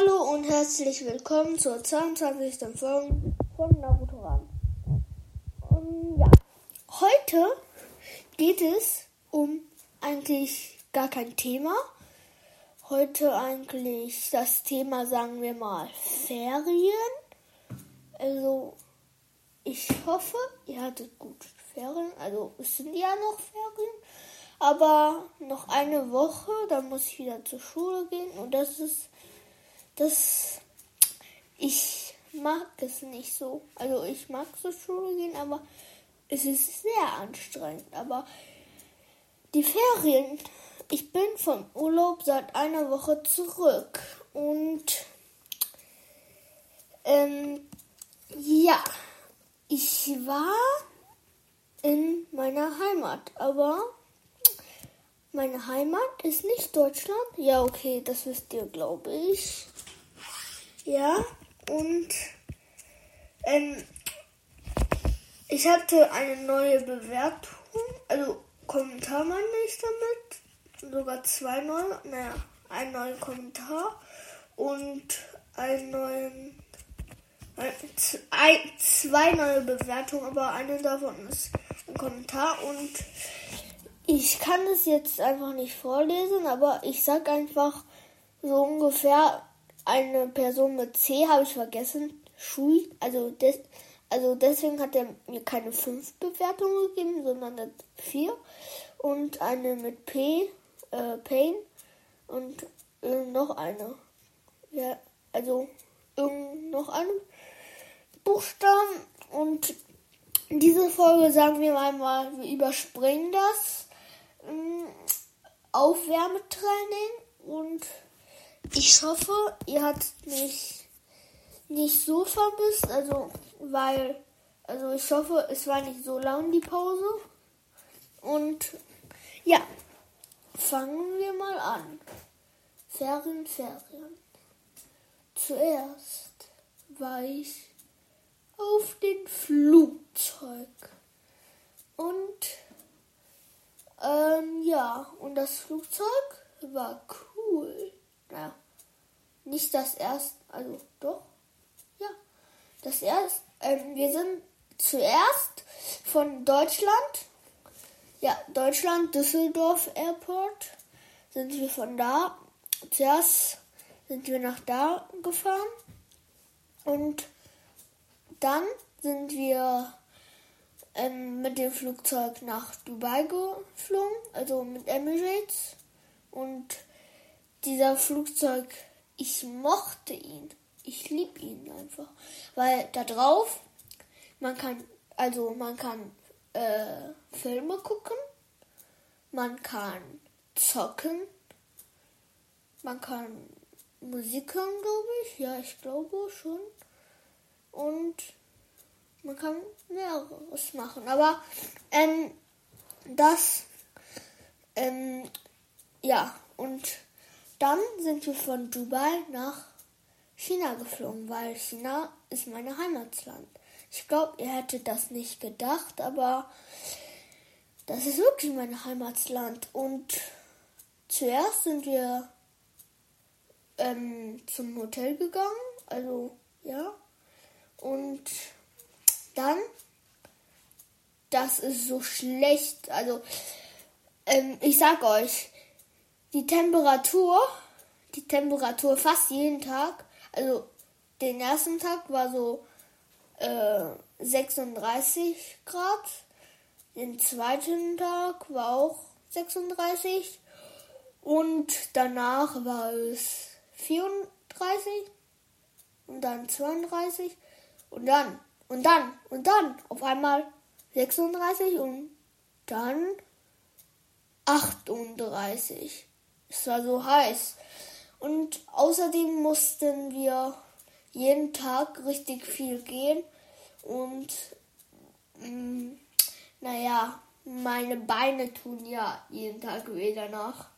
Hallo und herzlich willkommen zur 22. Folge von Naruto Ran. Und ja, heute geht es um eigentlich gar kein Thema. Heute eigentlich das Thema, sagen wir mal, Ferien. Also, ich hoffe, ihr hattet gut Ferien. Also, es sind ja noch Ferien. Aber noch eine Woche, dann muss ich wieder zur Schule gehen. Und das ist das ich mag es nicht so. Also ich mag zur Schule gehen, aber es ist sehr anstrengend. Aber die Ferien, ich bin vom Urlaub seit einer Woche zurück und ähm, ja, ich war in meiner Heimat, aber meine Heimat ist nicht Deutschland. Ja, okay, das wisst ihr, glaube ich. Ja, und ähm, ich hatte eine neue Bewertung, also Kommentar meine ich damit, sogar zwei neue, naja, ein neuer Kommentar und einen neuen, ein, zwei neue Bewertungen, aber eine davon ist ein Kommentar und ich kann es jetzt einfach nicht vorlesen, aber ich sag einfach so ungefähr, eine Person mit C habe ich vergessen. Shui. Also, des, also deswegen hat er mir keine 5 Bewertungen gegeben, sondern eine 4. Und eine mit P, äh, Pain. Und äh, noch eine. Ja, also irgend noch eine Buchstaben. Und in dieser Folge sagen wir einmal, wir überspringen das ähm, Aufwärmetraining und ich hoffe, ihr habt mich nicht so vermisst, also weil, also ich hoffe, es war nicht so lang die Pause. Und ja, fangen wir mal an. Ferien, Ferien. Zuerst war ich auf dem Flugzeug. Und ähm, ja, und das Flugzeug war cool. Naja, nicht das erste, also doch, ja, das erste, ähm, wir sind zuerst von Deutschland, ja, Deutschland, Düsseldorf Airport, sind wir von da, zuerst sind wir nach da gefahren. Und dann sind wir ähm, mit dem Flugzeug nach Dubai geflogen, also mit Emirates. Und dieser Flugzeug, ich mochte ihn. Ich lieb ihn einfach. Weil da drauf, man kann, also man kann äh, Filme gucken, man kann zocken, man kann Musik hören, glaube ich. Ja, ich glaube schon. Und man kann mehreres machen. Aber ähm, das, ähm, ja, und dann sind wir von Dubai nach China geflogen, weil China ist mein Heimatland. Ich glaube, ihr hättet das nicht gedacht, aber das ist wirklich mein Heimatland. Und zuerst sind wir ähm, zum Hotel gegangen, also ja. Und dann, das ist so schlecht. Also, ähm, ich sag euch, die Temperatur, die Temperatur fast jeden Tag, also den ersten Tag war so äh, 36 Grad, den zweiten Tag war auch 36 und danach war es 34 und dann 32 und dann und dann und dann auf einmal 36 und dann 38. Es war so heiß. Und außerdem mussten wir jeden Tag richtig viel gehen. Und mh, mm, naja, meine Beine tun ja jeden Tag weh danach.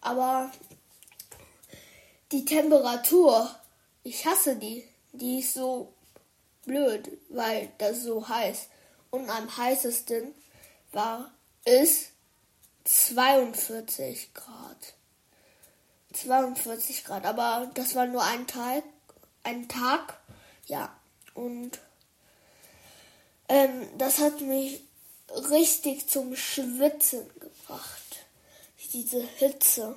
Aber die Temperatur, ich hasse die. Die ist so blöd, weil das so heiß. Und am heißesten war es 42 Grad. 42 Grad, aber das war nur ein Tag, ein Tag, ja. Und ähm, das hat mich richtig zum Schwitzen gebracht, diese Hitze.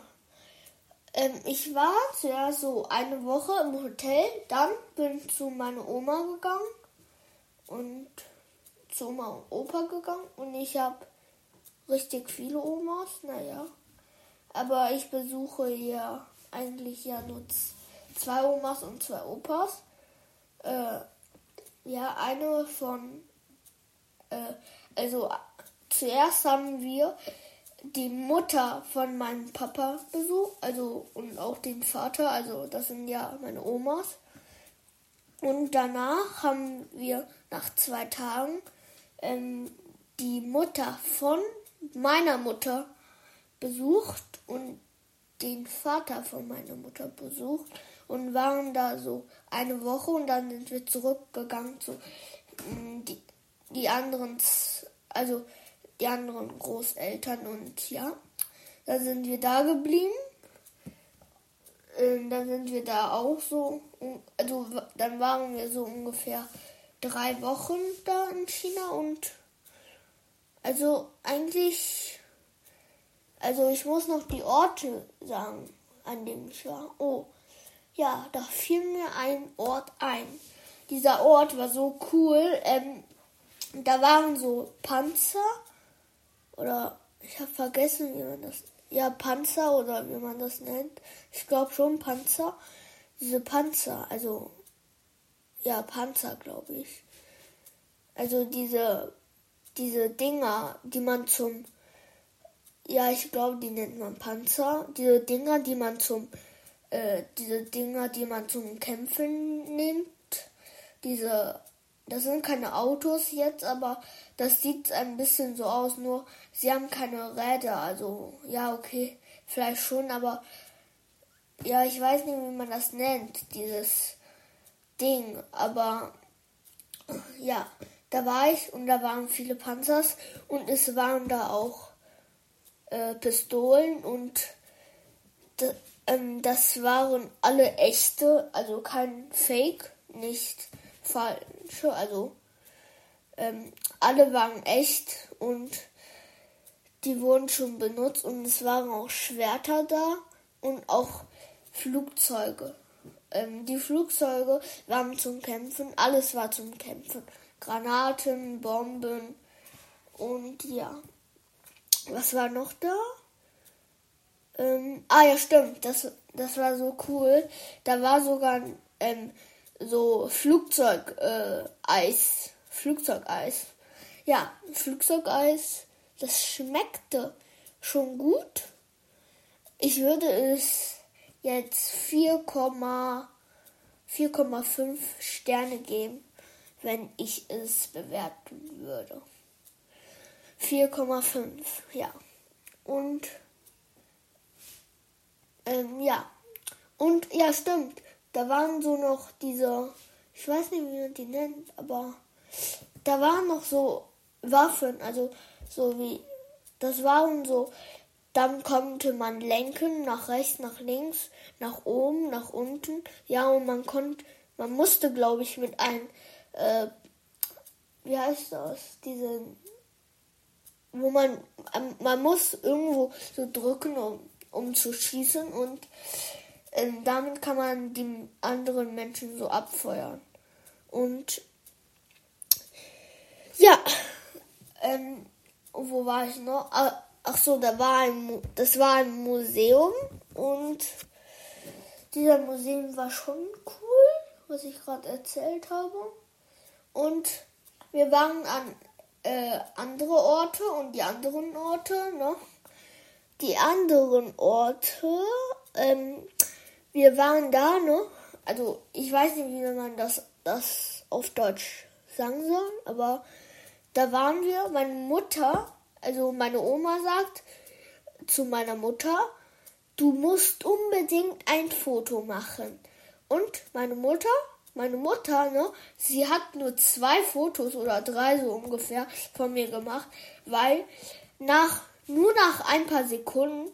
Ähm, ich war zuerst so eine Woche im Hotel, dann bin ich zu meiner Oma gegangen und zu Oma und Opa gegangen und ich habe richtig viele Omas, naja. Aber ich besuche ja eigentlich ja nur zwei Omas und zwei Opas. Äh, ja, eine von, äh, also zuerst haben wir die Mutter von meinem Papa besucht, also und auch den Vater, also das sind ja meine Omas. Und danach haben wir nach zwei Tagen ähm, die Mutter von meiner Mutter besucht und den Vater von meiner Mutter besucht und waren da so eine Woche und dann sind wir zurückgegangen zu mm, die, die anderen, also die anderen Großeltern und ja, da sind wir da geblieben. Ähm, dann sind wir da auch so, also dann waren wir so ungefähr drei Wochen da in China und also eigentlich, also ich muss noch die Orte sagen, an dem ich war. Oh, ja, da fiel mir ein Ort ein. Dieser Ort war so cool. Ähm, da waren so Panzer oder ich habe vergessen, wie man das ja Panzer oder wie man das nennt. Ich glaube schon Panzer. Diese Panzer, also ja Panzer, glaube ich. Also diese diese Dinger, die man zum ja, ich glaube, die nennt man Panzer. Diese Dinger, die man zum äh, diese Dinger, die man zum Kämpfen nimmt. Diese das sind keine Autos jetzt, aber das sieht ein bisschen so aus, nur sie haben keine Räder. Also, ja, okay, vielleicht schon, aber ja, ich weiß nicht, wie man das nennt, dieses Ding. Aber ja, da war ich und da waren viele Panzers und es waren da auch äh, Pistolen und ähm, das waren alle echte, also kein Fake, nicht falsche, also ähm, alle waren echt und die wurden schon benutzt und es waren auch Schwerter da und auch Flugzeuge. Ähm, die Flugzeuge waren zum Kämpfen, alles war zum Kämpfen. Granaten, Bomben und ja. Was war noch da? Ähm, ah ja, stimmt, das, das war so cool. Da war sogar ähm, so Flugzeugeis. Äh, Flugzeugeis. Ja, Flugzeugeis, das schmeckte schon gut. Ich würde es jetzt 4,5 Sterne geben, wenn ich es bewerten würde. 4,5, ja. Und ähm, ja. Und ja, stimmt. Da waren so noch diese, ich weiß nicht, wie man die nennt, aber da waren noch so Waffen, also so wie, das waren so, dann konnte man lenken, nach rechts, nach links, nach oben, nach unten. Ja, und man konnte, man musste, glaube ich, mit einem, äh, wie heißt das, diese, wo man, man muss irgendwo so drücken, um, um zu schießen und ähm, damit kann man die anderen Menschen so abfeuern. Und ja, ähm, wo war ich noch? Ah, ach so, da war ein, das war ein Museum und dieser Museum war schon cool, was ich gerade erzählt habe. Und wir waren an äh, andere Orte und die anderen Orte, ne? Die anderen Orte, ähm, wir waren da, ne? Also ich weiß nicht, wie man das, das auf Deutsch sagen soll, aber da waren wir. Meine Mutter, also meine Oma sagt zu meiner Mutter, du musst unbedingt ein Foto machen. Und meine Mutter, meine Mutter, ne, sie hat nur zwei Fotos oder drei so ungefähr von mir gemacht, weil nach nur nach ein paar Sekunden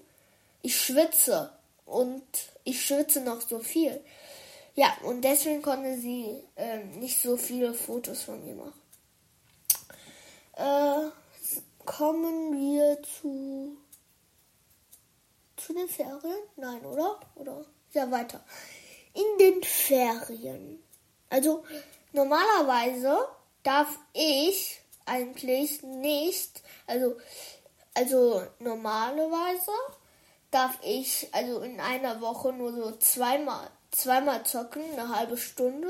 ich schwitze und ich schwitze noch so viel. Ja, und deswegen konnte sie äh, nicht so viele Fotos von mir machen. Äh, kommen wir zu zu den Ferien? Nein, oder? Oder? Ja, weiter. In den Ferien. Also normalerweise darf ich eigentlich nicht, also also normalerweise darf ich also in einer Woche nur so zweimal zweimal zocken, eine halbe Stunde.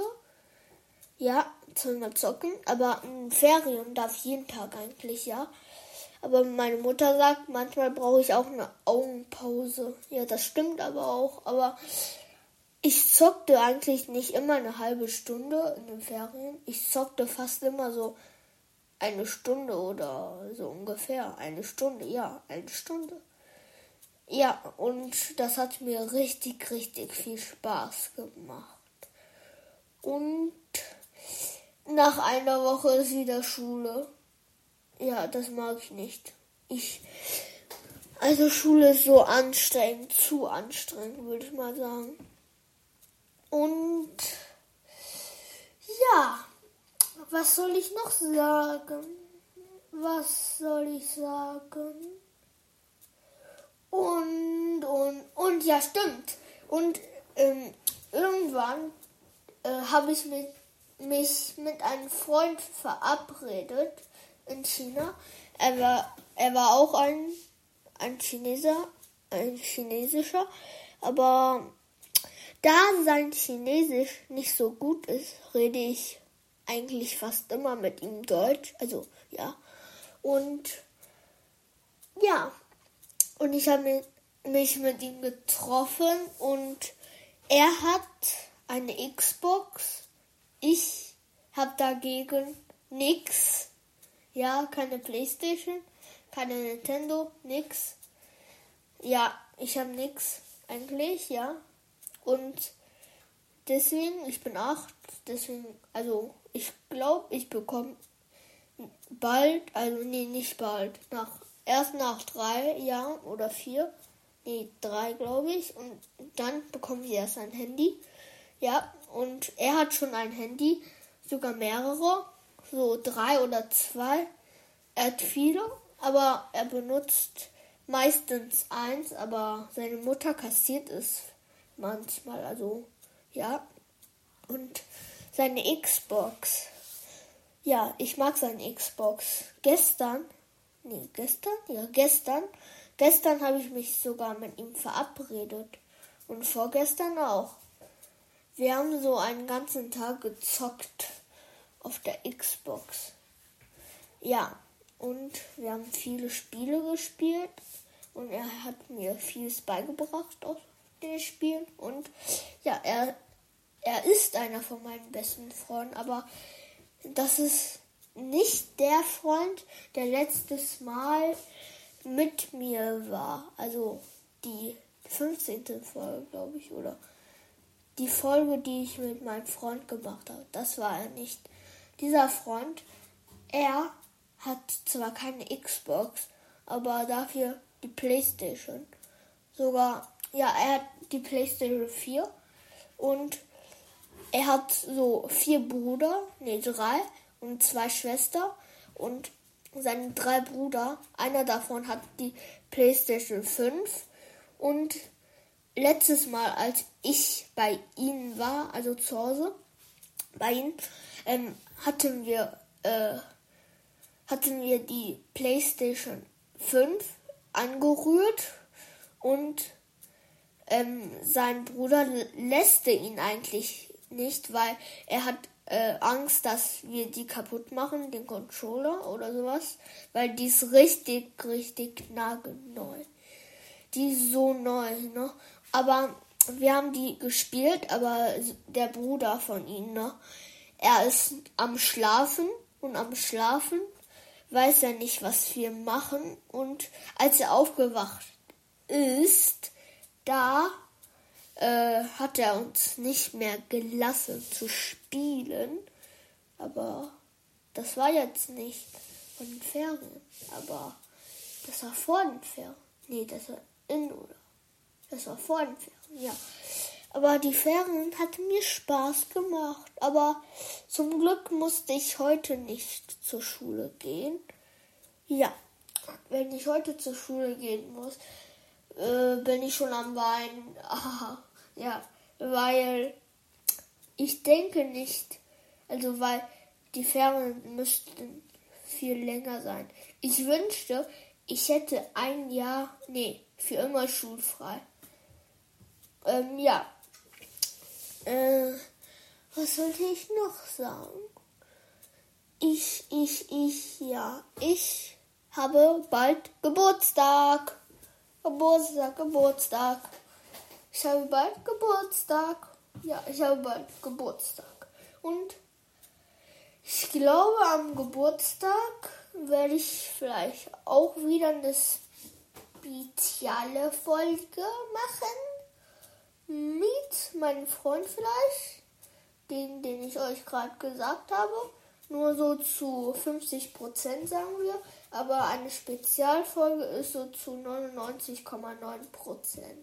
Ja, zweimal zocken, aber in Ferien darf ich jeden Tag eigentlich, ja. Aber meine Mutter sagt, manchmal brauche ich auch eine Augenpause. Ja, das stimmt aber auch. Aber ich zockte eigentlich nicht immer eine halbe Stunde in den Ferien. Ich zockte fast immer so eine Stunde oder so ungefähr. Eine Stunde, ja, eine Stunde. Ja, und das hat mir richtig, richtig viel Spaß gemacht. Und nach einer Woche ist wieder Schule. Ja, das mag ich nicht. Ich. Also Schule ist so anstrengend, zu anstrengend, würde ich mal sagen. Und ja, was soll ich noch sagen? Was soll ich sagen? Und, und, und ja, stimmt. Und ähm, irgendwann äh, habe ich mit, mich mit einem Freund verabredet in China. Er war, er war auch ein, ein Chineser, ein chinesischer, aber da sein Chinesisch nicht so gut ist, rede ich eigentlich fast immer mit ihm Deutsch. Also ja. Und ja. Und ich habe mich mit ihm getroffen und er hat eine Xbox. Ich habe dagegen nichts. Ja, keine Playstation, keine Nintendo, nix. Ja, ich habe nix eigentlich, ja. Und deswegen, ich bin acht, deswegen, also ich glaube, ich bekomme bald, also nee, nicht bald, nach erst nach drei Jahren oder vier, nee, drei glaube ich, und dann bekomme ich erst ein Handy. Ja, und er hat schon ein Handy, sogar mehrere so drei oder zwei. Er hat viele, aber er benutzt meistens eins, aber seine Mutter kassiert es manchmal, also ja. Und seine Xbox. Ja, ich mag seine Xbox. Gestern, nee, gestern? Ja, gestern. Gestern habe ich mich sogar mit ihm verabredet. Und vorgestern auch. Wir haben so einen ganzen Tag gezockt auf der Xbox. Ja, und wir haben viele Spiele gespielt und er hat mir vieles beigebracht auf den Spielen und ja, er er ist einer von meinen besten Freunden, aber das ist nicht der Freund, der letztes Mal mit mir war. Also die 15. Folge, glaube ich, oder die Folge, die ich mit meinem Freund gemacht habe. Das war er nicht dieser Freund, er hat zwar keine Xbox, aber dafür die Playstation. Sogar, ja, er hat die Playstation 4 und er hat so vier Brüder, nee, drei und zwei Schwestern und seine drei Brüder, einer davon hat die Playstation 5 und letztes Mal, als ich bei ihnen war, also zu Hause, bei ihnen, ähm, hatten wir, äh, hatten wir die PlayStation 5 angerührt und ähm, sein Bruder lässt ihn eigentlich nicht, weil er hat äh, Angst, dass wir die kaputt machen, den Controller oder sowas, weil die ist richtig, richtig nagelneu. Die ist so neu, ne? Aber wir haben die gespielt, aber der Bruder von ihnen, ne? Er ist am Schlafen und am Schlafen weiß er nicht, was wir machen. Und als er aufgewacht ist, da äh, hat er uns nicht mehr gelassen zu spielen. Aber das war jetzt nicht von den Ferien. Aber das war vor den Ferien. Nee, das war in Urlaub. Das war vor den Ferien, ja. Aber die Ferien hatten mir Spaß gemacht. Aber zum Glück musste ich heute nicht zur Schule gehen. Ja, wenn ich heute zur Schule gehen muss, äh, bin ich schon am Weinen. Ja, weil ich denke nicht, also weil die Ferien müssten viel länger sein. Ich wünschte, ich hätte ein Jahr, nee, für immer schulfrei. Ähm, ja, äh, was sollte ich noch sagen? Ich, ich, ich, ja. Ich habe bald Geburtstag. Geburtstag, Geburtstag. Ich habe bald Geburtstag. Ja, ich habe bald Geburtstag. Und ich glaube, am Geburtstag werde ich vielleicht auch wieder eine spezielle Folge machen mit meinem Freund vielleicht, den, den ich euch gerade gesagt habe. Nur so zu 50 Prozent sagen wir, aber eine Spezialfolge ist so zu 99,9 Prozent.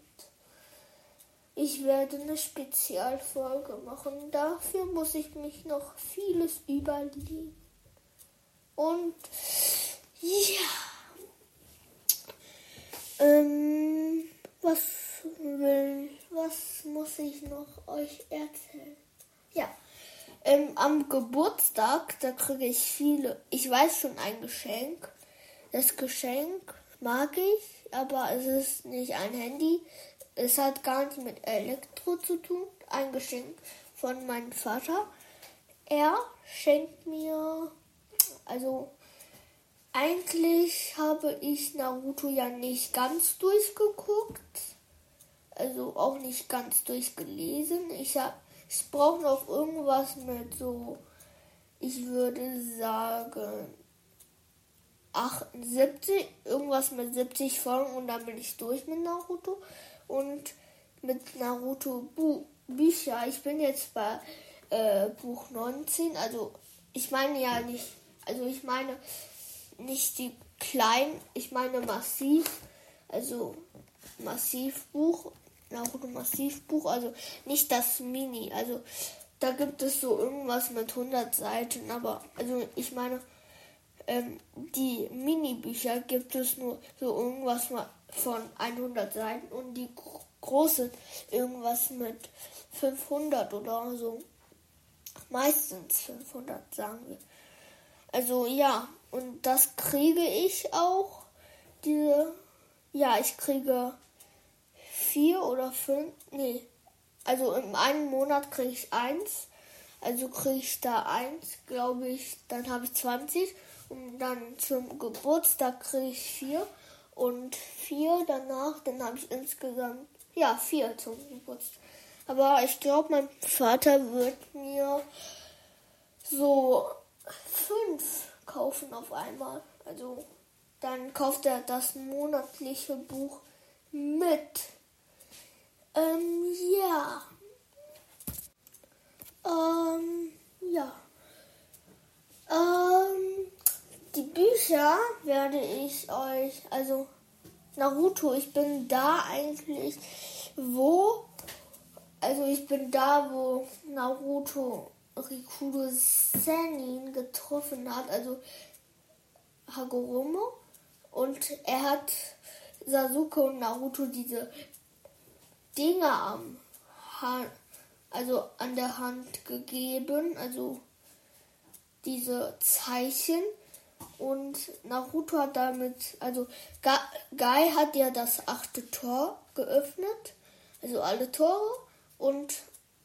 Ich werde eine Spezialfolge machen. Dafür muss ich mich noch vieles überlegen. Und ja. Ähm, was will was muss ich noch euch erzählen? Ja, ähm, am Geburtstag, da kriege ich viele, ich weiß schon ein Geschenk. Das Geschenk mag ich, aber es ist nicht ein Handy. Es hat gar nicht mit Elektro zu tun. Ein Geschenk von meinem Vater. Er schenkt mir, also eigentlich habe ich Naruto ja nicht ganz durchgeguckt also auch nicht ganz durchgelesen. Ich ich brauche noch irgendwas mit so, ich würde sagen 78, irgendwas mit 70 Folgen und dann bin ich durch mit Naruto und mit Naruto Bu Bücher. Ich bin jetzt bei äh, Buch 19, also ich meine ja nicht, also ich meine nicht die kleinen, ich meine massiv, also Massivbuch Naruto Massivbuch, also nicht das Mini. Also da gibt es so irgendwas mit 100 Seiten, aber also ich meine, ähm, die Mini-Bücher gibt es nur so irgendwas von 100 Seiten und die großen irgendwas mit 500 oder so. Meistens 500, sagen wir. Also ja, und das kriege ich auch. Diese, ja, ich kriege vier oder fünf, nee, also in einem Monat kriege ich eins, also kriege ich da eins, glaube ich, dann habe ich 20 und dann zum Geburtstag kriege ich vier und vier danach, dann habe ich insgesamt, ja, vier zum Geburtstag. Aber ich glaube, mein Vater wird mir so fünf kaufen auf einmal. Also dann kauft er das monatliche Buch mit. Ähm, ja. Ähm, ja. Ähm, die Bücher werde ich euch, also Naruto, ich bin da eigentlich, wo, also ich bin da, wo Naruto Rikudo Senin getroffen hat, also Hagoromo. Und er hat Sasuke und Naruto diese Dinge am Hand, also an der Hand gegeben, also diese Zeichen. Und Naruto hat damit, also Guy hat ja das achte Tor geöffnet, also alle Tore. Und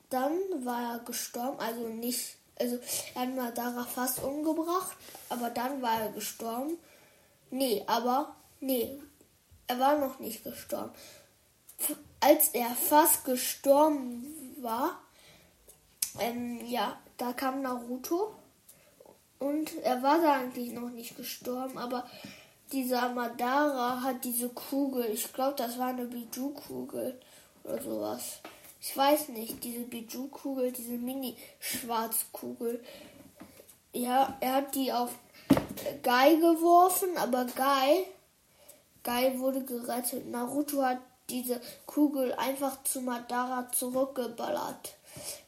dann war er gestorben, also nicht, also er hat Madara fast umgebracht, aber dann war er gestorben. Nee, aber, nee, er war noch nicht gestorben als er fast gestorben war, ähm, ja, da kam Naruto und er war da eigentlich noch nicht gestorben, aber dieser Madara hat diese Kugel, ich glaube, das war eine Biju-Kugel oder sowas. Ich weiß nicht, diese Biju-Kugel, diese Mini-Schwarzkugel. Ja, er hat die auf Guy geworfen, aber Guy, Guy wurde gerettet. Naruto hat diese Kugel einfach zu Madara zurückgeballert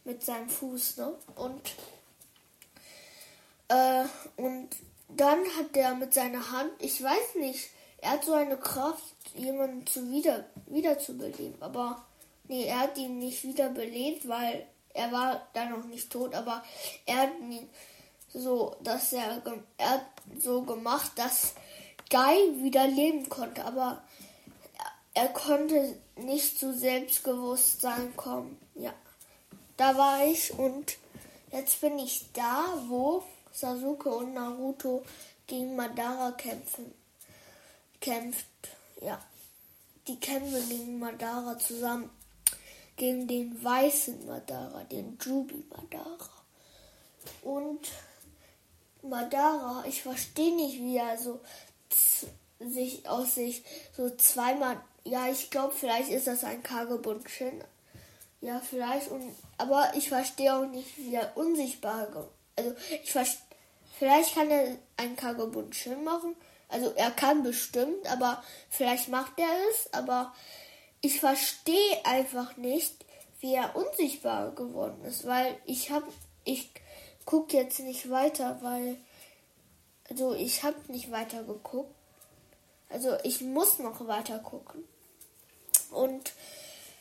mit seinem Fuß, ne? Und äh, und dann hat er mit seiner Hand, ich weiß nicht, er hat so eine Kraft, jemanden zu wieder wiederzubeleben, aber nee, er hat ihn nicht wiederbelebt, weil er war da noch nicht tot, aber er hat ihn so, dass er, er hat so gemacht, dass Guy wieder leben konnte, aber er konnte nicht zu Selbstbewusstsein kommen. Ja, da war ich und jetzt bin ich da, wo Sasuke und Naruto gegen Madara kämpfen. Kämpft, ja. Die kämpfen gegen Madara zusammen. Gegen den weißen Madara, den Jubi Madara. Und Madara, ich verstehe nicht, wie er so sich aus sich so zweimal, ja, ich glaube, vielleicht ist das ein Kagebunshin. Ja, vielleicht, und, aber ich verstehe auch nicht, wie er unsichtbar, also ich verstehe, vielleicht kann er ein Kagebunshin machen, also er kann bestimmt, aber vielleicht macht er es, aber ich verstehe einfach nicht, wie er unsichtbar geworden ist, weil ich habe, ich gucke jetzt nicht weiter, weil also ich habe nicht weiter geguckt. Also ich muss noch weiter gucken. Und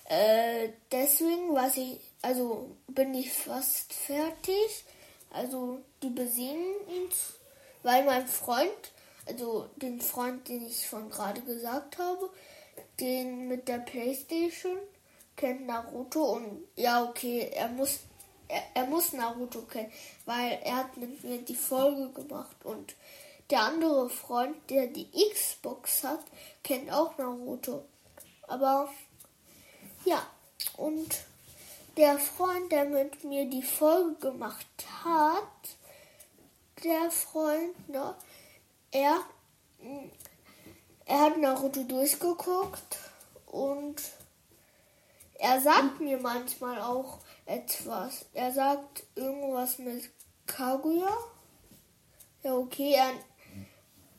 äh, deswegen was ich, also bin ich fast fertig. Also die besiegen ihn, weil mein Freund, also den Freund, den ich von gerade gesagt habe, den mit der Playstation kennt Naruto und ja okay, er muss er, er muss Naruto kennen, weil er hat mit mir die Folge gemacht und der andere Freund, der die Xbox hat, kennt auch Naruto. Aber ja, und der Freund, der mit mir die Folge gemacht hat, der Freund, ne, er, er hat Naruto durchgeguckt und er sagt mir manchmal auch, etwas. Er sagt irgendwas mit Kaguya. Ja, okay, er,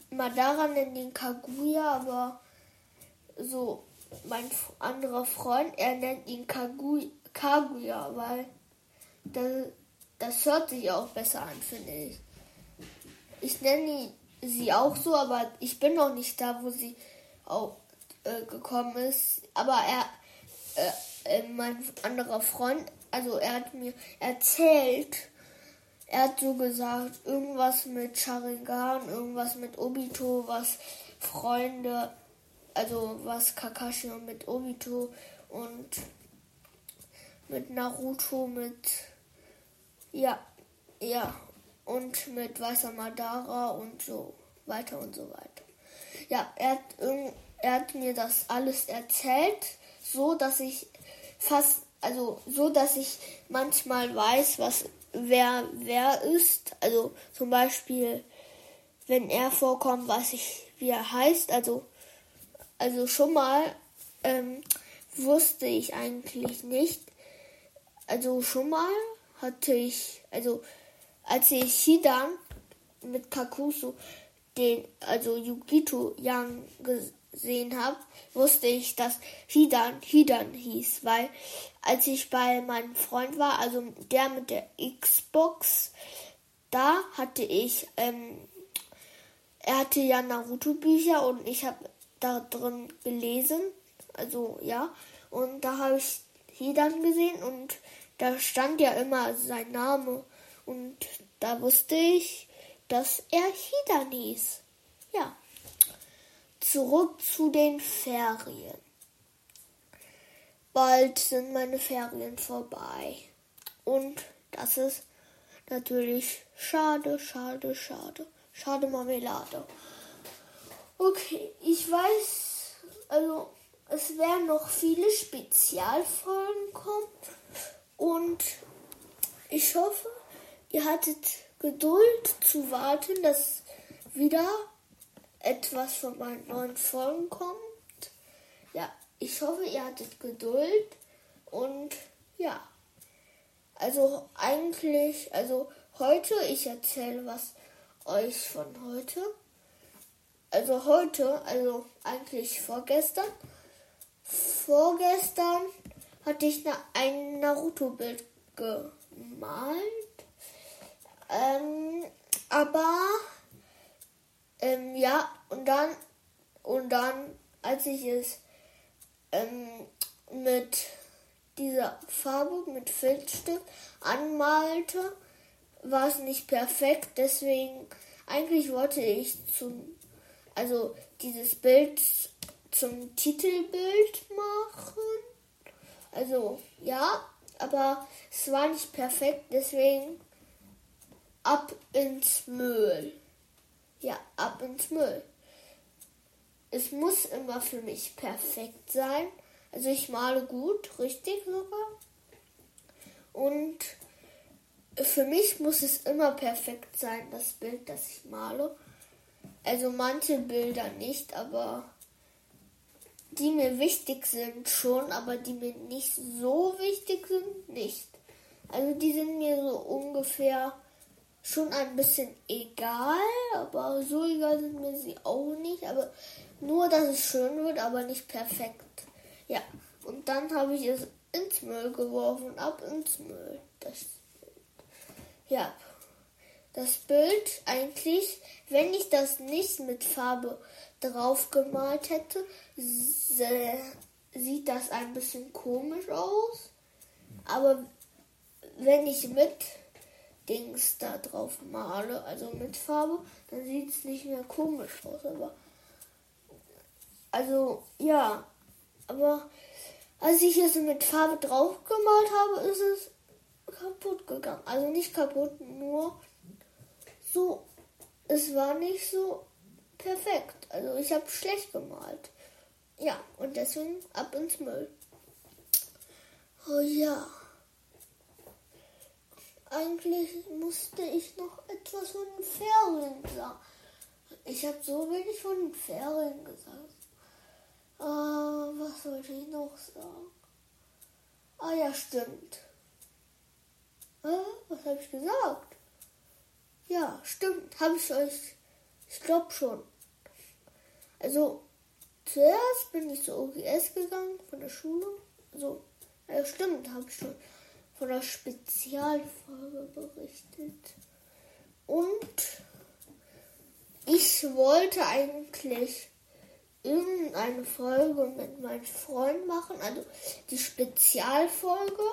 Madara nennt ihn Kaguya, aber so mein anderer Freund, er nennt ihn Kaguya, Kaguya weil das, das hört sich auch besser an, finde ich. Ich nenne sie auch so, aber ich bin noch nicht da, wo sie auch äh, gekommen ist. Aber er, äh, äh mein anderer Freund, also er hat mir erzählt, er hat so gesagt, irgendwas mit Sharingan, irgendwas mit Obito, was Freunde, also was Kakashi mit Obito und mit Naruto, mit, ja, ja, und mit Weißer Madara und so weiter und so weiter. Ja, er hat, er hat mir das alles erzählt, so dass ich fast also so, dass ich manchmal weiß, was wer wer ist. Also zum Beispiel, wenn er vorkommt, weiß ich, wie er heißt. Also also schon mal ähm, wusste ich eigentlich nicht. Also schon mal hatte ich, also als ich Hidan mit Kakusu, den, also Yukito Yang gesehen habe, wusste ich, dass Hidan Hidan hieß, weil als ich bei meinem Freund war, also der mit der Xbox, da hatte ich, ähm, er hatte ja Naruto-Bücher und ich habe da drin gelesen, also ja, und da habe ich Hidan gesehen und da stand ja immer sein Name und da wusste ich, dass er Hidan hieß. Ja zurück zu den Ferien. Bald sind meine Ferien vorbei. Und das ist natürlich schade, schade, schade. Schade Marmelade. Okay, ich weiß, also es werden noch viele Spezialfolgen kommen. Und ich hoffe, ihr hattet Geduld zu warten, dass wieder etwas von meinen neuen Folgen kommt. Ja, ich hoffe, ihr hattet Geduld und ja. Also eigentlich, also heute, ich erzähle was euch von heute. Also heute, also eigentlich vorgestern, vorgestern hatte ich ein Naruto-Bild gemalt. Ähm, aber ähm, ja, und dann und dann, als ich es ähm, mit dieser Farbe, mit Filzstift anmalte, war es nicht perfekt. Deswegen, eigentlich wollte ich zum, also dieses Bild zum Titelbild machen. Also ja, aber es war nicht perfekt, deswegen ab ins Müll. Ja, ab ins Müll. Es muss immer für mich perfekt sein. Also ich male gut, richtig sogar. Und für mich muss es immer perfekt sein, das Bild, das ich male. Also manche Bilder nicht, aber die mir wichtig sind schon, aber die mir nicht so wichtig sind, nicht. Also die sind mir so ungefähr schon ein bisschen egal, aber so egal sind mir sie auch nicht. Aber nur, dass es schön wird, aber nicht perfekt. Ja, und dann habe ich es ins Müll geworfen, ab ins Müll. Das Bild. Ja, das Bild eigentlich, wenn ich das nicht mit Farbe drauf gemalt hätte, sieht das ein bisschen komisch aus. Aber wenn ich mit Dings da drauf male, also mit Farbe, dann sieht es nicht mehr komisch aus. Aber also ja, aber als ich es mit Farbe drauf gemalt habe, ist es kaputt gegangen. Also nicht kaputt, nur so, es war nicht so perfekt. Also ich habe schlecht gemalt. Ja, und deswegen ab ins Müll. Oh ja. Eigentlich musste ich noch etwas von den Ferien sagen. Ich habe so wenig von den Ferien gesagt. Äh, was wollte ich noch sagen? Ah ja, stimmt. Äh, was habe ich gesagt? Ja, stimmt. Habe ich euch. Ich glaube schon. Also, zuerst bin ich zur OGS gegangen von der Schule. Also, ja, stimmt, habe ich schon von der Spezialfolge berichtet. Und ich wollte eigentlich irgendeine Folge mit meinem Freund machen, also die Spezialfolge,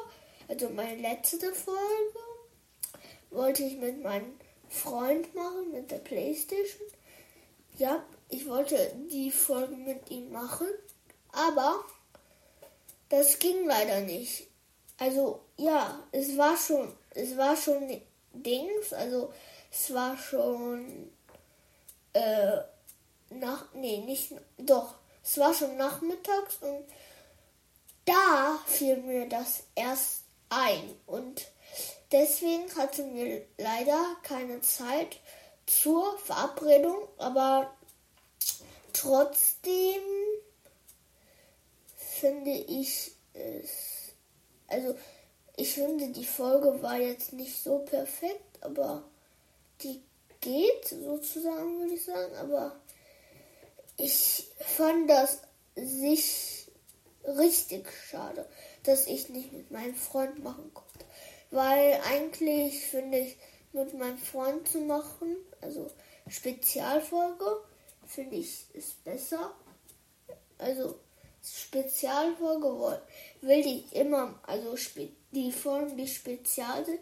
also meine letzte Folge, wollte ich mit meinem Freund machen, mit der Playstation. Ja, ich wollte die Folge mit ihm machen, aber das ging leider nicht. Also ja, es war schon, es war schon Dings, also es war schon äh, nach, nee, nicht, doch, es war schon nachmittags und da fiel mir das erst ein und deswegen hatte mir leider keine Zeit zur Verabredung, aber trotzdem finde ich es, also ich finde die Folge war jetzt nicht so perfekt, aber die geht sozusagen, würde ich sagen, aber ich fand das sich richtig schade, dass ich nicht mit meinem Freund machen konnte. Weil eigentlich finde ich, mit meinem Freund zu machen, also Spezialfolge, finde ich ist besser. Also Spezialfolge will ich immer, also die Folgen, die spezial sind,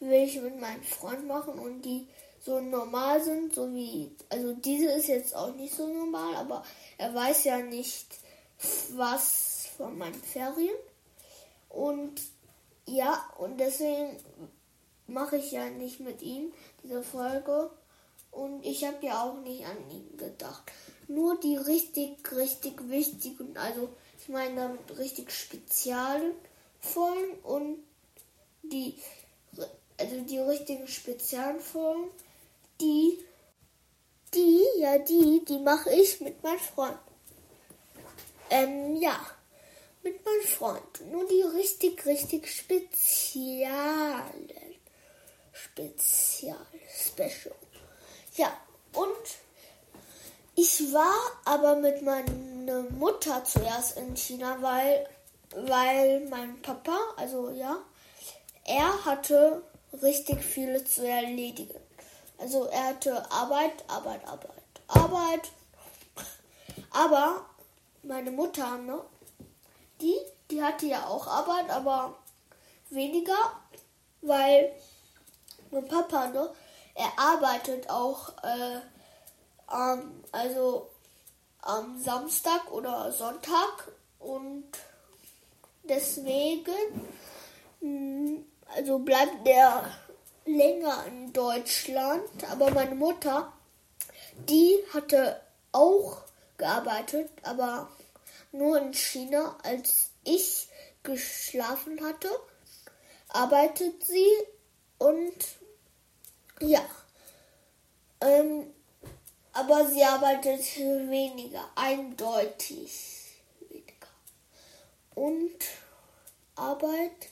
will ich mit meinem Freund machen und die so normal sind, so wie, also diese ist jetzt auch nicht so normal, aber er weiß ja nicht, was von meinen Ferien. Und ja, und deswegen mache ich ja nicht mit ihm diese Folge. Und ich habe ja auch nicht an ihn gedacht. Nur die richtig, richtig wichtigen, also ich meine damit richtig speziellen Folgen und die, also die richtigen speziellen Folgen die, die, ja, die, die mache ich mit meinem Freund. Ähm, ja, mit meinem Freund. Nur die richtig, richtig spezialen. Spezial, special. Ja, und Ich war aber mit meiner Mutter zuerst in China, weil, weil mein Papa, also ja, er hatte richtig viele zu erledigen. Also er hatte Arbeit, Arbeit, Arbeit, Arbeit. Aber meine Mutter, ne, die, die hatte ja auch Arbeit, aber weniger, weil mein Papa, ne, er arbeitet auch, äh, ähm, also am Samstag oder Sonntag und deswegen, hm, also bleibt der länger in Deutschland, aber meine Mutter, die hatte auch gearbeitet, aber nur in China, als ich geschlafen hatte, arbeitet sie und ja, ähm, aber sie arbeitet weniger, eindeutig weniger. Und Arbeit,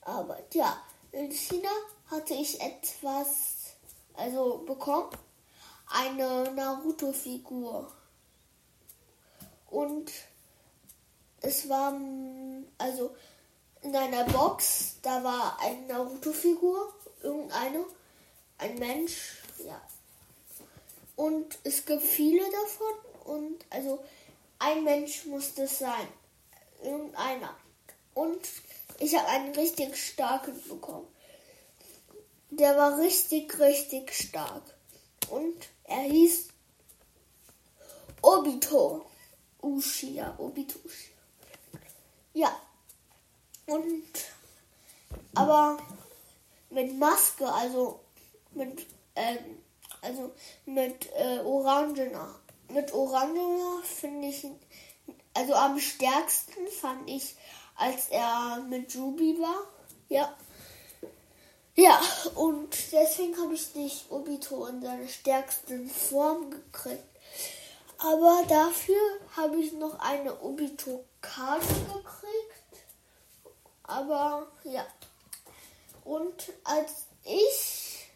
Arbeit, ja. In China hatte ich etwas, also bekommen, eine Naruto-Figur. Und es war, also in einer Box, da war eine Naruto-Figur, irgendeine, ein Mensch, ja. Und es gibt viele davon und also ein Mensch musste es sein, irgendeiner. Und ich habe einen richtig starken bekommen. Der war richtig, richtig stark. Und er hieß Obito. Ushia, Obito. Ja. Und aber mit Maske, also mit ähm, also mit äh, Orangener. Mit Orangener finde ich, also am stärksten fand ich, als er mit Ruby war. Ja. Ja, und deswegen habe ich nicht Obito in seiner stärksten Form gekriegt. Aber dafür habe ich noch eine Obito-Karte gekriegt. Aber ja. Und als ich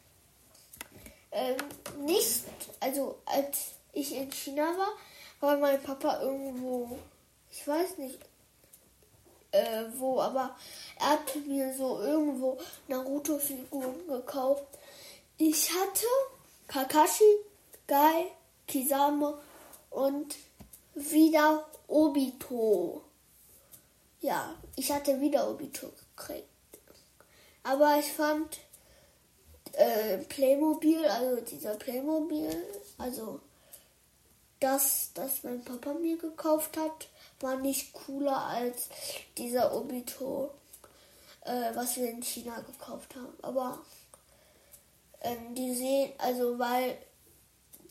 ähm, nicht, also als ich in China war, war mein Papa irgendwo, ich weiß nicht, äh, wo, aber er hat mir so irgendwo Naruto-Figuren gekauft. Ich hatte Kakashi, Gai, Kisame und wieder Obito. Ja, ich hatte wieder Obito gekriegt. Aber ich fand äh, Playmobil, also dieser Playmobil, also das, das mein Papa mir gekauft hat, war nicht cooler als dieser Obito, äh, was wir in China gekauft haben. Aber ähm, die sehen, also weil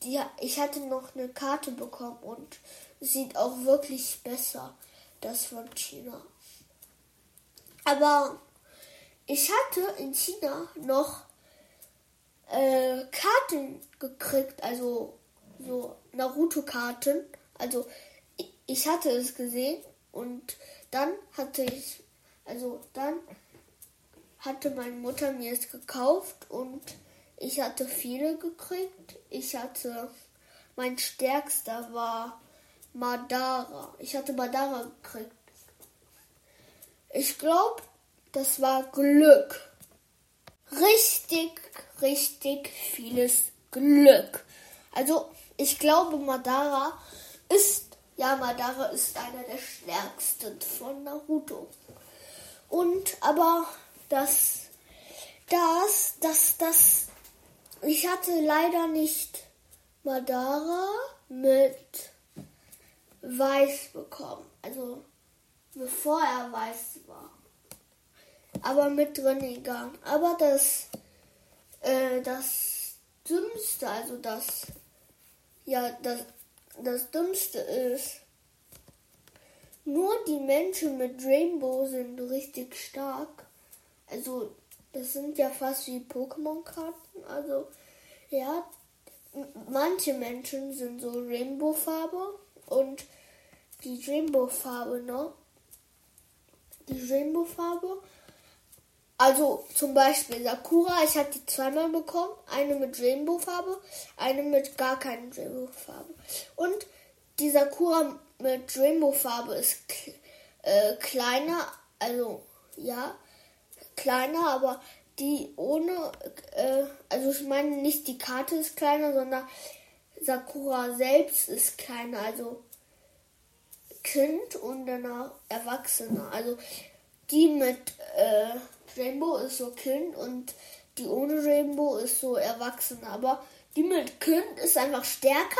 die, ich hatte noch eine Karte bekommen und sieht auch wirklich besser, das von China. Aber ich hatte in China noch äh, Karten gekriegt, also so Naruto-Karten. Also ich hatte es gesehen und dann hatte ich, also dann hatte meine Mutter mir es gekauft und ich hatte viele gekriegt. Ich hatte, mein stärkster war Madara. Ich hatte Madara gekriegt. Ich glaube, das war Glück. Richtig, richtig vieles Glück. Also, ich glaube, Madara ist ja, Madara ist einer der stärksten von Naruto. Und aber das, das, das, das, ich hatte leider nicht Madara mit Weiß bekommen. Also bevor er weiß war. Aber mit Renegan. Aber das, äh, das Dümmste, also das, ja, das, das Dümmste ist, nur die Menschen mit Rainbow sind richtig stark. Also, das sind ja fast wie Pokémon-Karten. Also, ja, manche Menschen sind so Rainbow-Farbe und die Rainbow-Farbe, ne? Die Rainbow-Farbe Also zum Beispiel Sakura, ich habe die zweimal bekommen. Eine mit Rainbow-Farbe, eine mit gar keiner Rainbow-Farbe. Und die Sakura mit Rainbow-Farbe ist äh, kleiner, also ja, kleiner, aber die ohne, äh, also ich meine nicht die Karte ist kleiner, sondern Sakura selbst ist kleiner, also Kind und danach Erwachsener. Also die mit äh, Rainbow ist so Kind und die ohne Rainbow ist so Erwachsener. Aber die mit Kind ist einfach stärker.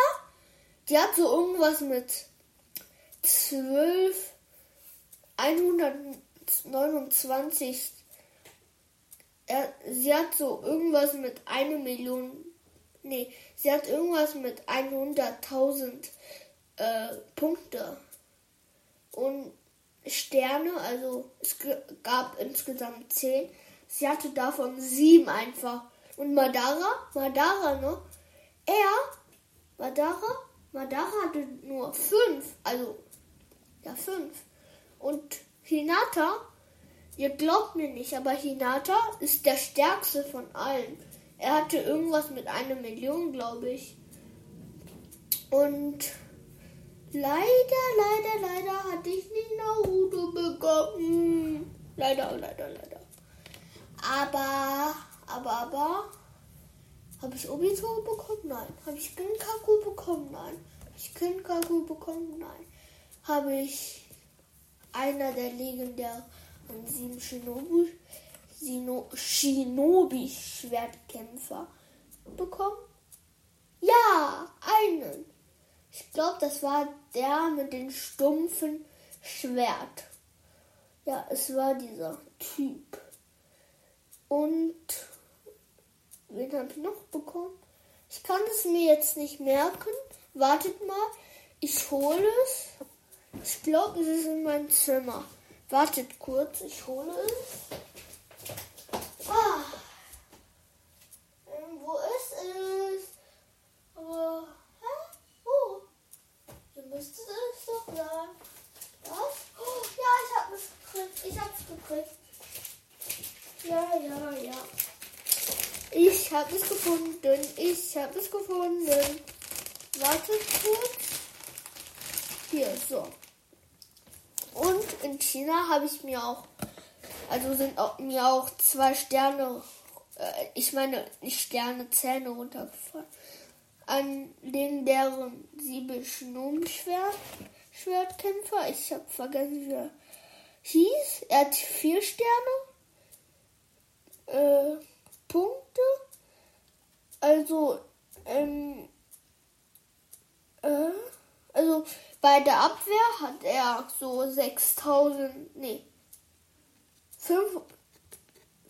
Die hat so irgendwas mit 12, 129 er, sie hat so irgendwas mit einer Million. Nee, sie hat irgendwas mit 100.000 äh, Punkte. Und Sterne, also es gab insgesamt 10. Sie hatte davon 7 einfach. Und Madara, Madara, ne? Er, Madara, Madara hatte nur 5. Also, ja, 5. Und Hinata Ihr glaubt mir nicht, aber Hinata ist der stärkste von allen. Er hatte irgendwas mit einer Million, glaube ich. Und leider, leider, leider hatte ich nicht Naruto bekommen. Leider, leider, leider. Aber, aber, aber, habe ich Obito bekommen? Nein. Habe ich Kinkaku bekommen? Nein. Habe ich Kinkaku bekommen? Nein. Habe ich einer der legendären und sieben Shinobi, Shinobi Schwertkämpfer bekommen? Ja, einen. Ich glaube, das war der mit dem stumpfen Schwert. Ja, es war dieser Typ. Und wen habe ich noch bekommen? Ich kann es mir jetzt nicht merken. Wartet mal, ich hole es. Ich glaube, es ist in meinem Zimmer. Wartet kurz, ich hole es. Ah. Ähm, wo ist es? Aber, hä? Wo? Hier müsste es doch sein. Das? Oh, ja, ich hab es gekriegt. Ich hab's gekriegt. Ja, ja, ja. Ich hab es gefunden. Ich hab es gefunden. Wartet kurz. Hier, so. Und in China habe ich mir auch, also sind auch, mir auch zwei Sterne, äh, ich meine nicht Sterne, Zähne runtergefallen. An den deren sieben Schwertkämpfer. Ich habe vergessen, wie er hieß. Er hat vier Sterne. Äh, Punkte. Also, ähm, äh, also bei der Abwehr hat er so 6000, nee,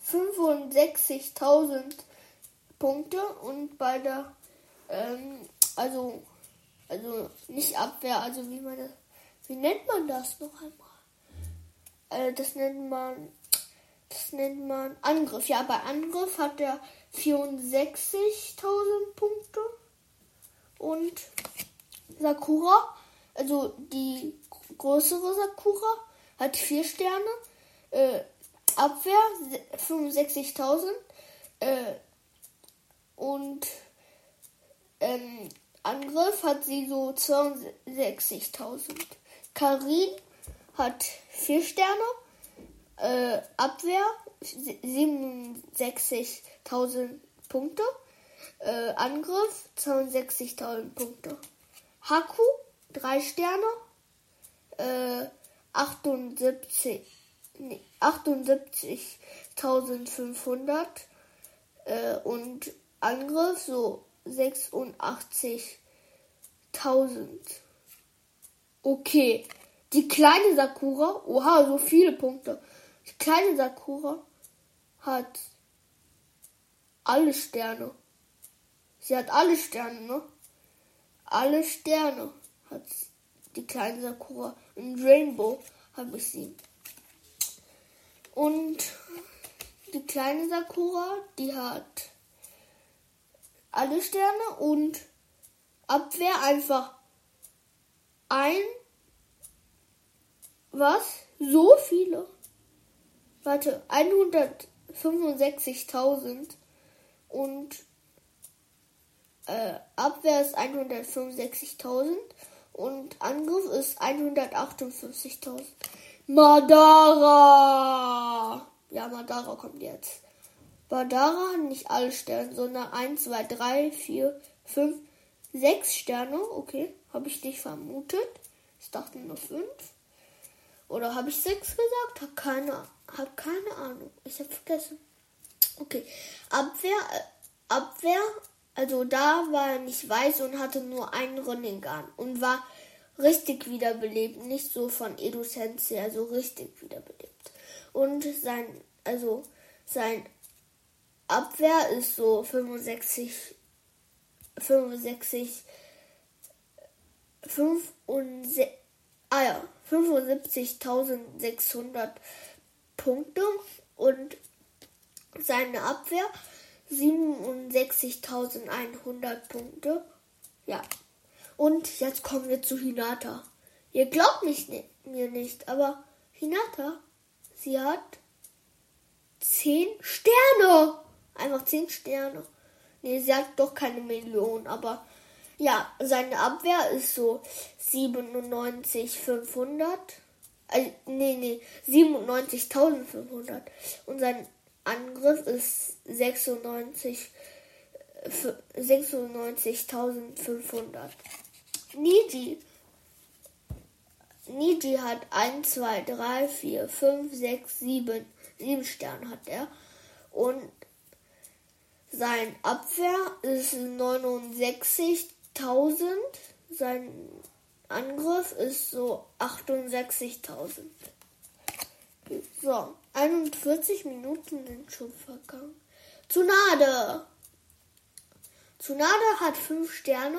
65.000 Punkte und bei der, ähm, also, also nicht Abwehr, also wie man das, wie nennt man das noch einmal? Äh, das nennt man, das nennt man Angriff. Ja, bei Angriff hat er 64.000 Punkte und Sakura also die größere Sakura hat vier Sterne, äh, Abwehr 65.000 äh, und ähm, Angriff hat sie so 62.000. Karin hat vier Sterne, äh, Abwehr 67.000 Punkte, äh, Angriff 62.000 Punkte. Haku drei Sterne, äh, 78, nee, 78.500 äh, und Angriff so 86.000. Okay, die kleine Sakura, oha, so viele Punkte. Die kleine Sakura hat alle Sterne. Sie hat alle Sterne, ne? Alle Sterne hat die kleine Sakura. In Rainbow habe ich sie. Und die kleine Sakura, die hat alle Sterne und Abwehr einfach ein. Was? So viele? Warte, 100, 65.000 und äh, Abwehr ist 165.000 und Angriff ist 158.000. Madara! Ja, Madara kommt jetzt. Madara hat nicht alle Sterne, sondern 1, 2, 3, 4, 5, 6 Sterne. Okay, habe ich nicht vermutet. Ich dachte nur 5. Oder habe ich 6 gesagt? Hab keine, hab keine Ahnung. Ich habe vergessen. Okay, Abwehr, äh, Abwehr, also da war er nicht weiß und hatte nur einen Rinnegan und war richtig wiederbelebt, nicht so von Edu Sensei, also richtig wiederbelebt. Und sein, also sein Abwehr ist so 65, 65, 65, ah ja, 75.600 Punkte und seine Abwehr 67.100 Punkte. Ja. Und jetzt kommen wir zu Hinata. Ihr glaubt mich, mir nicht, aber Hinata, sie hat 10 Sterne. Einfach 10 Sterne. Nee, sie hat doch keine Million, aber ja, seine Abwehr ist so 97.500. Also, nee, nee, 97.500. Und sein Angriff ist 96 96.500. Niji. Niji hat 1, 2, 3, 4, 5, 6, 7. 7 Sterne hat er. Und sein Abwehr ist 69.000. Sein Angriff ist so 68.000. So, 41 Minuten sind schon vergangen. Tsunade! Tsunade hat 5 Sterne.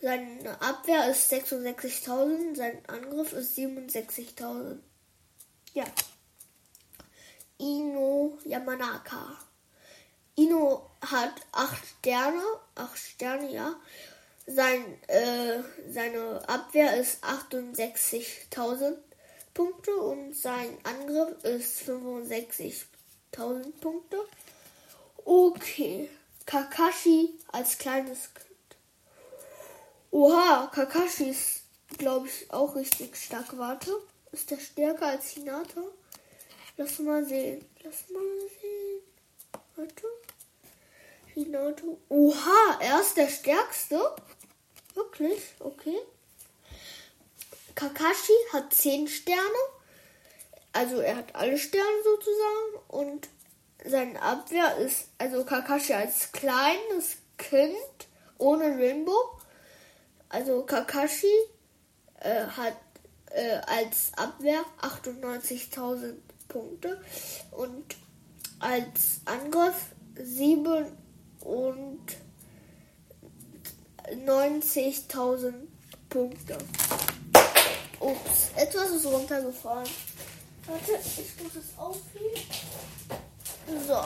Seine Abwehr ist 66.000. Sein Angriff ist 67.000. Ja. Ino Yamanaka. Ino hat 8 Sterne. 8 Sterne, ja. Sein, äh, seine Abwehr ist 68.000 Punkte und sein Angriff ist 65.000 Punkte. Okay. Kakashi als kleines Kind. Oha, Kakashi ist, glaube ich, auch richtig stark. Warte, ist der stärker als Hinata? Lass mal sehen. Lass mal sehen. Warte. Hinata. Oha, er ist der stärkste. Wirklich? Okay. Kakashi hat 10 Sterne. Also er hat alle Sterne sozusagen. Und seine Abwehr ist, also Kakashi als kleines Kind ohne Rainbow. Also Kakashi äh, hat äh, als Abwehr 98.000 Punkte und als Angriff 97.000 Punkte. Ups, etwas ist runtergefallen. Warte, ich muss es aufheben. So.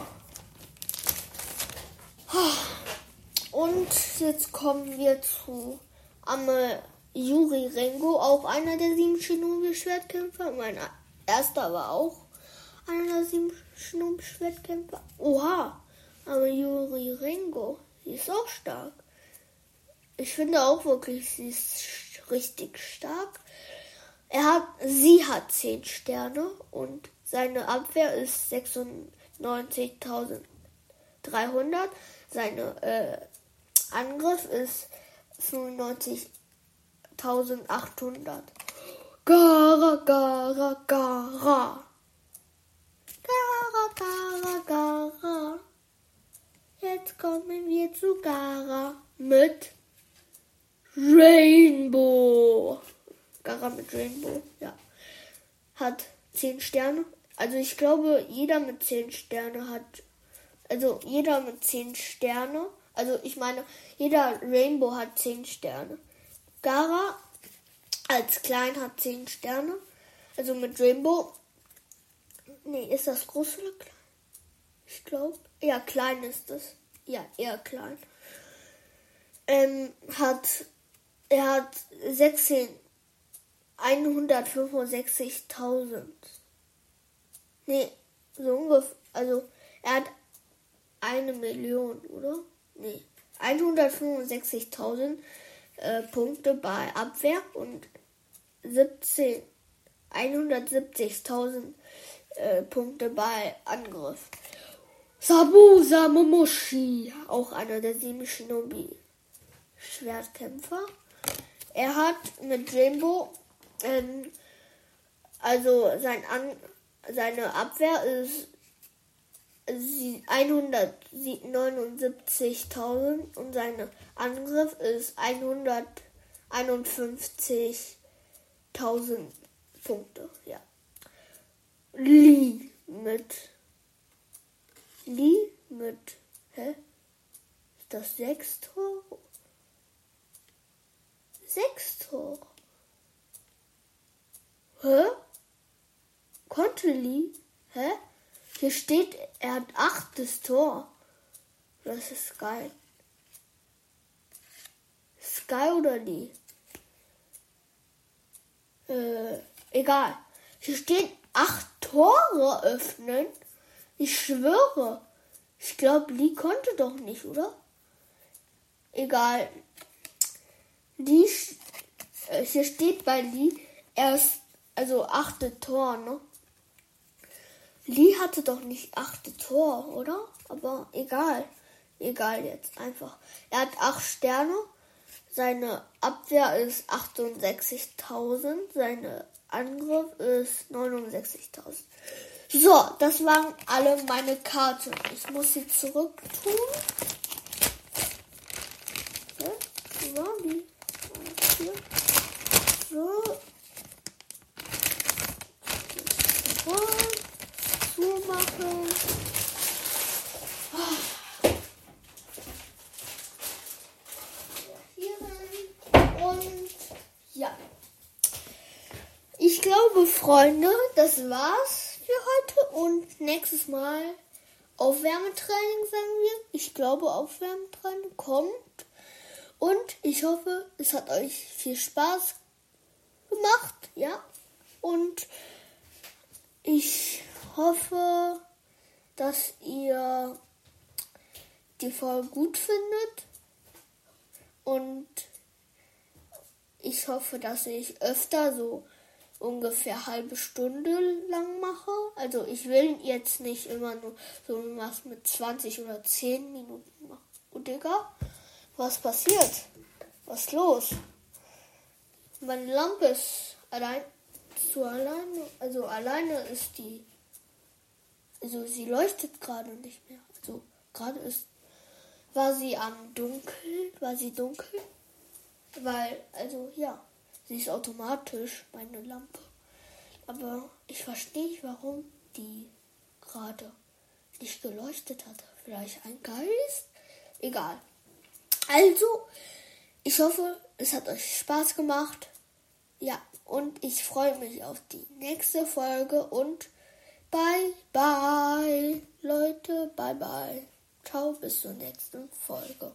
Und jetzt kommen wir zu Ame Yuri Rengo, auch einer der sieben Shinobi-Schwertkämpfer. Mein erster war auch einer der sieben Shinobi-Schwertkämpfer. Oha, Ame Yuri Rengo, sie ist auch stark. Ich finde auch wirklich, sie ist richtig stark. Er hat, sie hat zehn Sterne und seine Abwehr ist 96. 90.300. Seine äh, Angriff ist 95.800. Gara, gara, gara. Gara, gara, gara. Jetzt kommen wir zu Gara mit Rainbow. Gara mit Rainbow, ja. Hat 10 Sterne also ich glaube, jeder mit 10 Sterne hat. Also jeder mit 10 Sterne. Also ich meine, jeder Rainbow hat 10 Sterne. Gara als klein hat 10 Sterne. Also mit Rainbow. Nee, ist das groß oder klein? Ich glaube. Ja, klein ist es. Ja, eher klein. Ähm, hat. Er hat 16. 165.000. Nee, so ungefähr. Also, Er hat eine Million, oder? Nee. 165.000 äh, Punkte bei Abwehr und 17 170.000 äh, Punkte bei Angriff. Sabu Samomoshi, auch einer der sieben Shinobi Schwertkämpfer. Er hat mit Rainbow, ähm, also sein An seine Abwehr ist 179.000 und sein Angriff ist 151.000 Punkte. Ja. Lee mit Lee mit hä? Ist das sechs Tore? Sechs Tore. Hä? Konnte Lee? Hä? Hier steht, er hat achtes Tor. Das ist geil. Sky oder Lee? Äh, egal. Hier steht acht Tore öffnen. Ich schwöre. Ich glaube, Lee konnte doch nicht, oder? Egal. Lee, äh, hier steht bei Lee erst, also achte Tor, ne? Lee hatte doch nicht achte Tor, oder? Aber egal. Egal jetzt einfach. Er hat acht Sterne. Seine Abwehr ist 68.000. Seine Angriff ist 69.000. So, das waren alle meine Karten. Ich muss sie zurück tun. Hier. So. Ja. Ich glaube, Freunde, das war's für heute. Und nächstes Mal Aufwärmetraining, sagen wir. Ich glaube, Aufwärmetraining kommt. Und ich hoffe, es hat euch viel Spaß gemacht. Ja. Und ich hoffe, dass ihr die Folge gut findet. Und ich hoffe, dass ich öfter so ungefähr halbe Stunde lang mache. Also ich will jetzt nicht immer nur so was mit 20 oder 10 Minuten machen. Und Digga, was passiert? Was ist los? Meine Lampe ist allein zu alleine. Also alleine ist die. Also sie leuchtet gerade nicht mehr. Also gerade ist. War sie am Dunkel? War sie dunkel? Weil, also ja, sie ist automatisch, meine Lampe. Aber ich verstehe nicht, warum die gerade nicht geleuchtet hat. Vielleicht ein Geist? Egal. Also, ich hoffe, es hat euch Spaß gemacht. Ja, und ich freue mich auf die nächste Folge und bye bye, Leute, bye bye. Ciao, bis zur nächsten Folge.